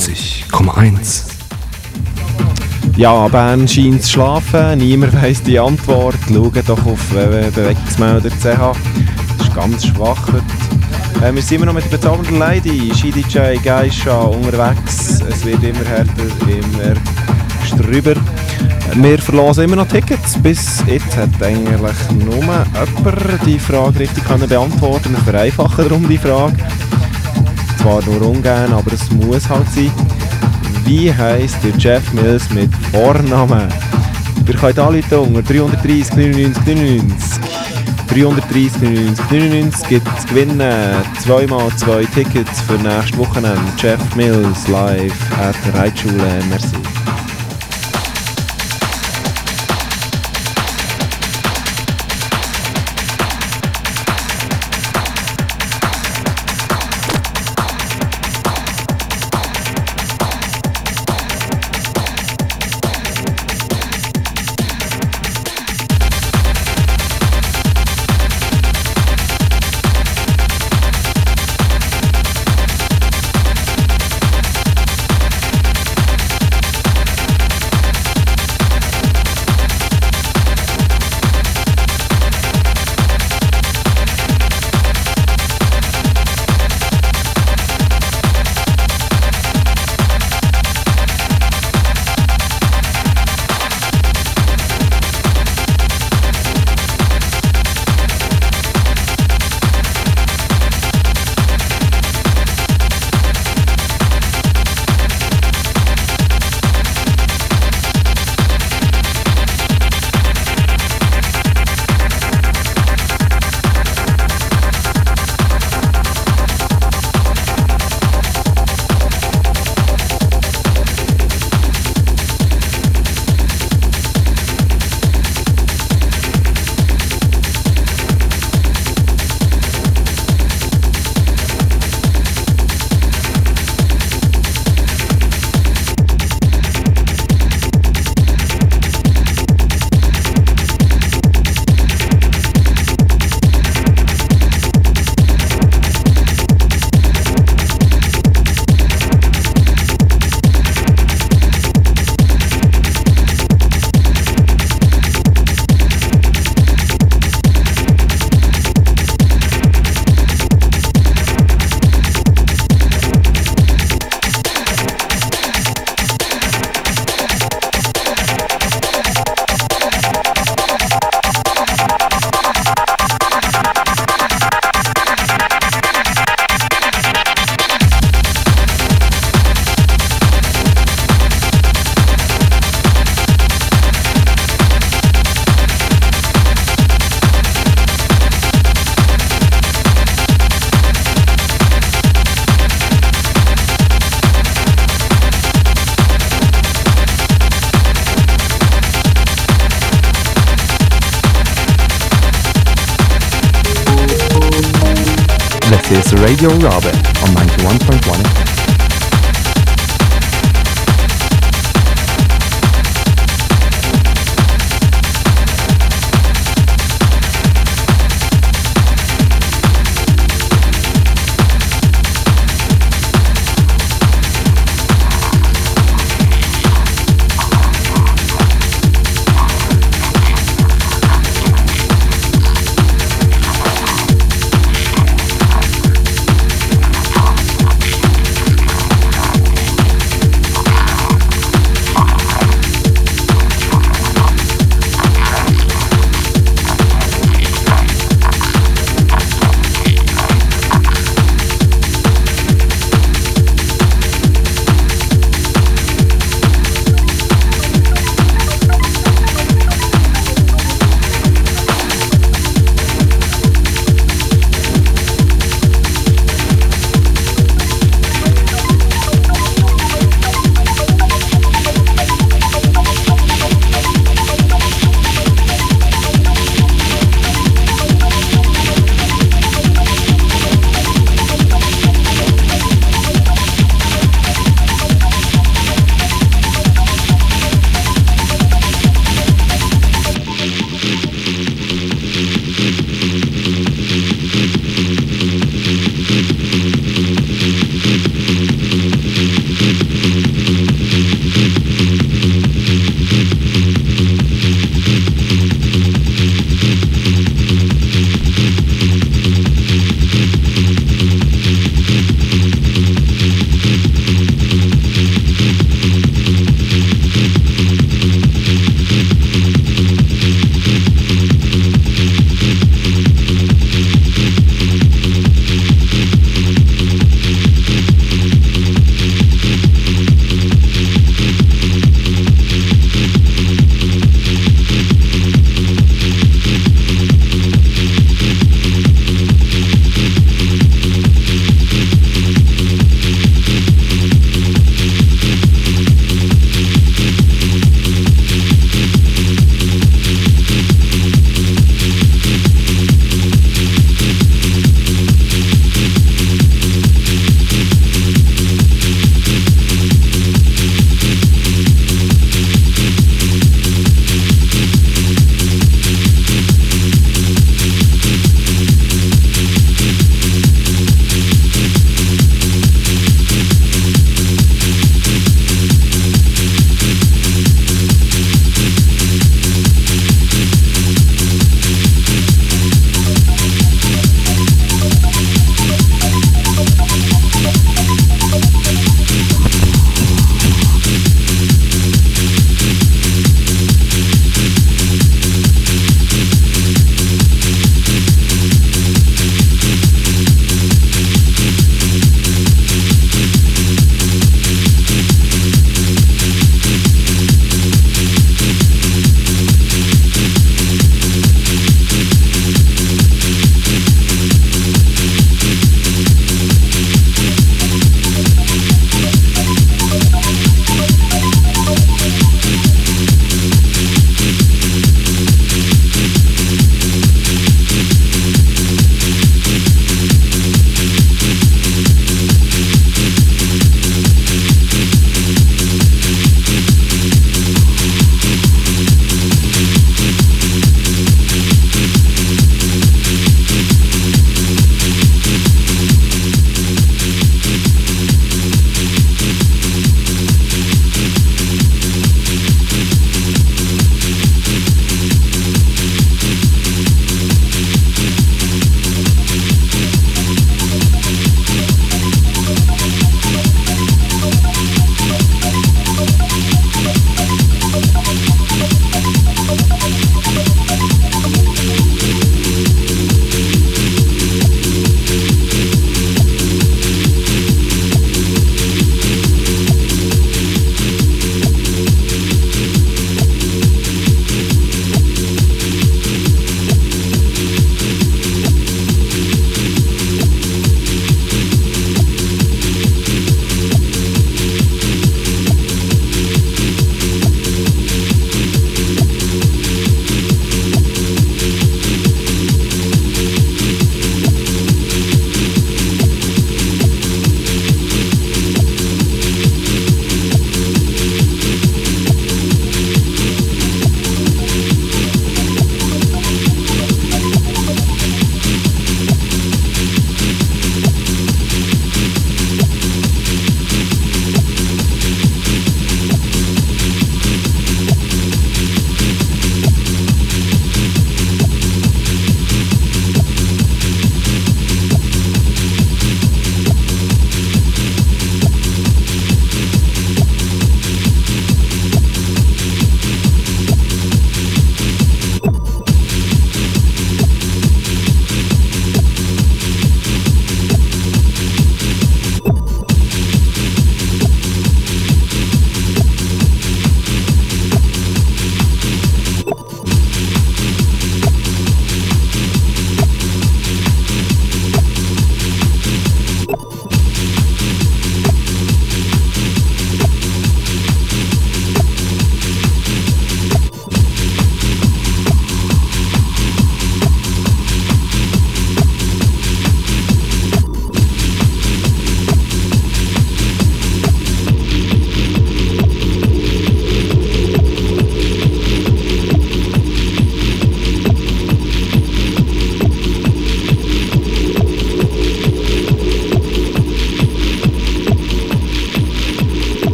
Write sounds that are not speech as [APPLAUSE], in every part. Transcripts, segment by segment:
98,1. Ja, Bern scheint zu schlafen, niemand [LAUGHS] weiss die Antwort. Schaut doch auf www.bewegungsmelder.ch. Das ist ganz schwach heute. Äh, wir sind immer noch mit der bezaubernden Lady, Ski-DJ Geisha unterwegs. Es wird immer härter, immer strüber. Wir verlosen immer noch Tickets. Bis jetzt hat eigentlich nur jemand die Frage richtig können beantworten Wir vereinfachen darum die Frage. Zwar nur ungern, aber es muss halt sein. Wie heisst der Jeff Mills mit Vornamen? Wir können alle unter 330 99 99. 330 99 99 gibt es gewinnen. Zweimal zwei Tickets für nächstes Wochenende. Jeff Mills live at Reitschule. Merci. Your Robert on 91.1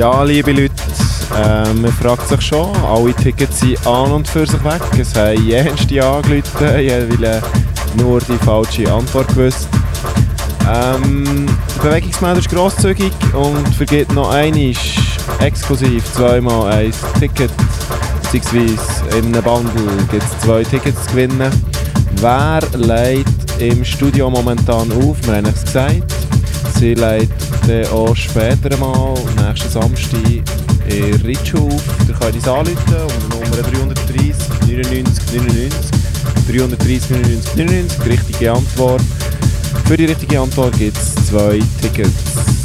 Ja, liebe Leute, äh, man fragt sich schon, alle Tickets sind an und für sich weg. Es haben jenste angerufen, [LAUGHS] weil nur die falsche Antwort gewusst. Ähm, der Bewegungsmelder ist grosszügig und vergeht noch einmal exklusiv zweimal ein Ticket, beziehungsweise in einem Bundle gibt es zwei Tickets zu gewinnen. Wer leitet im Studio momentan auf? Wir haben es gesagt. Sie leitet auch später mal, nächsten Samstag, in Ritschau auf. Ihr könnt uns anrufen unter Nummer 330 99 99 330 99 99. Die richtige Antwort. Für die richtige Antwort gibt es zwei Tickets.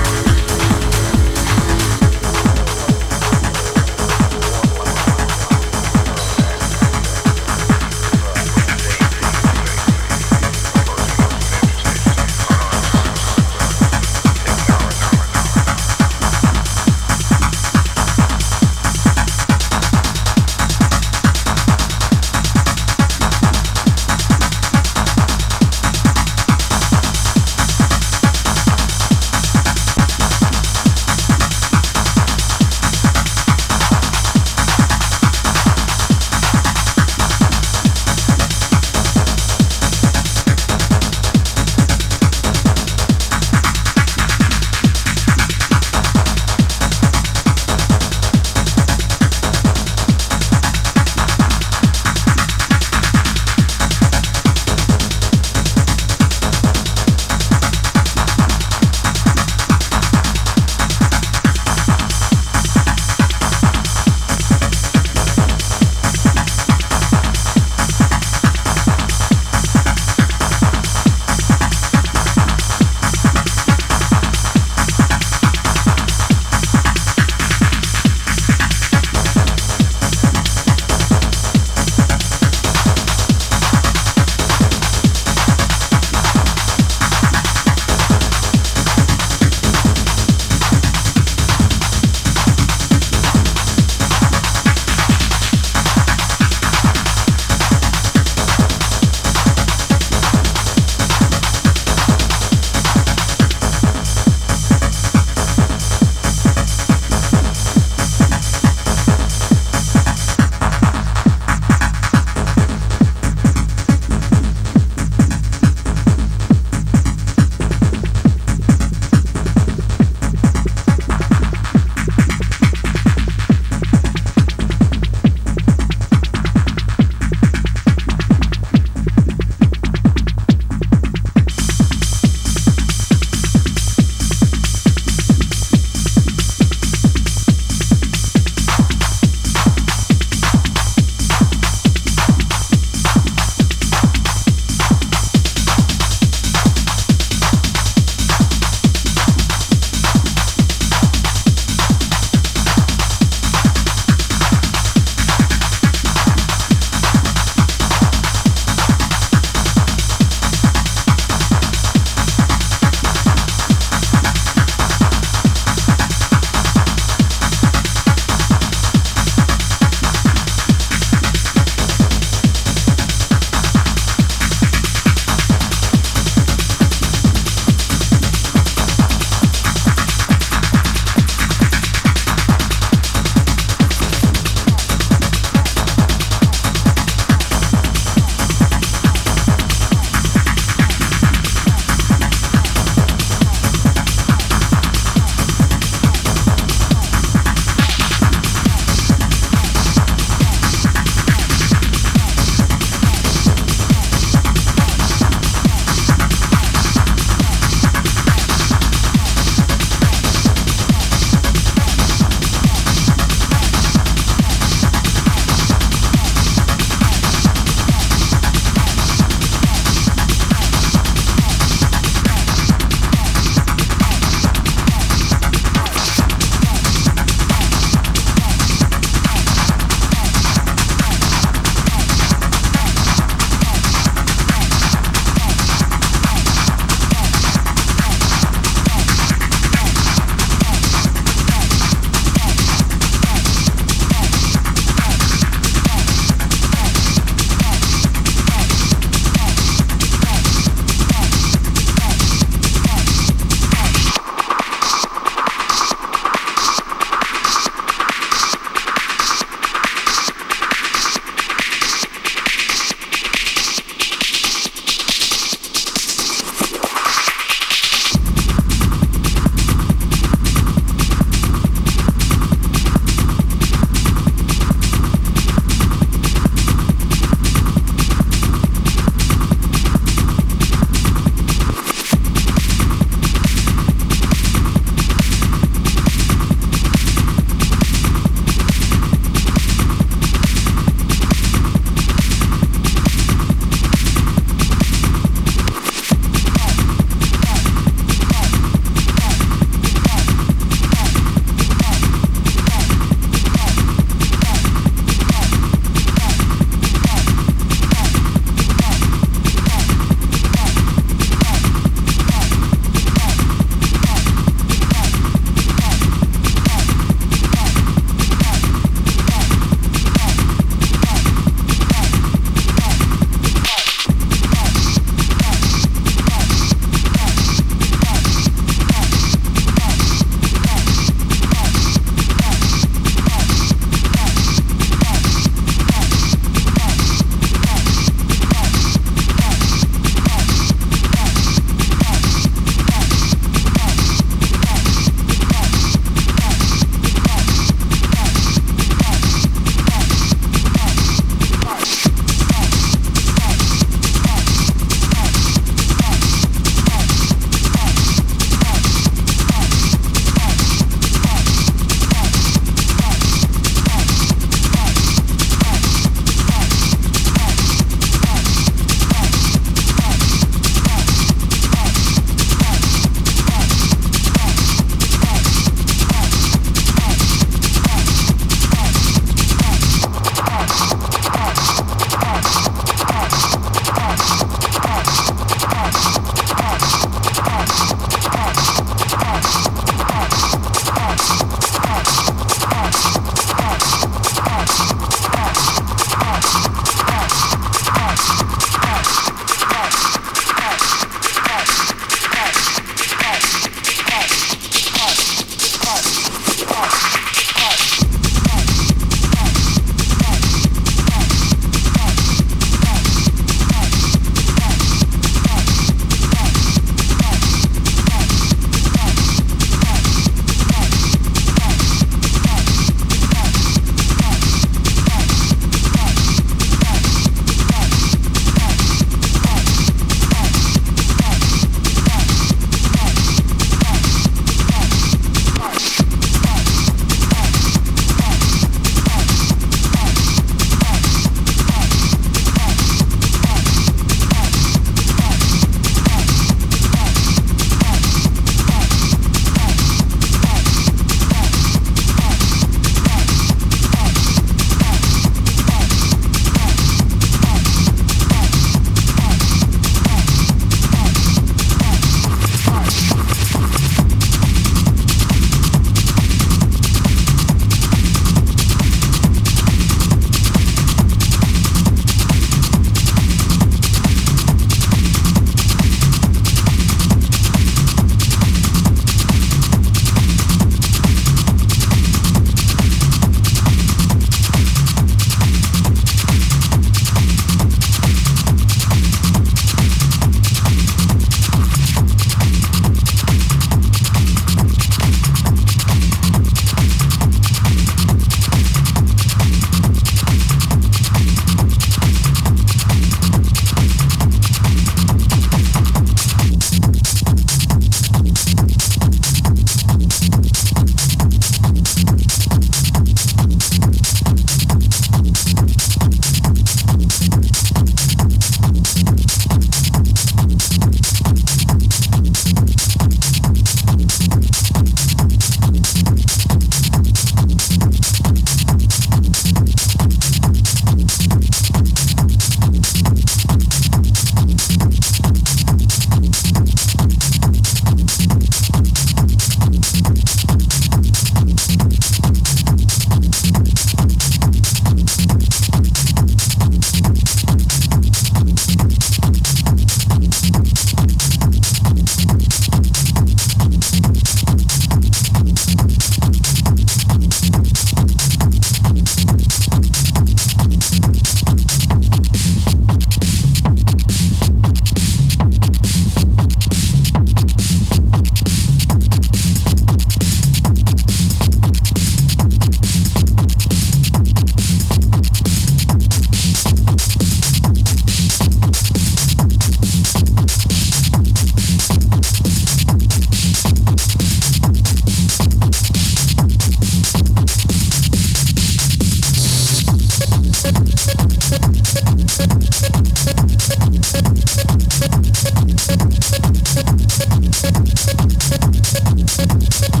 Sit, sit, sit, sit, sit, sit, sit.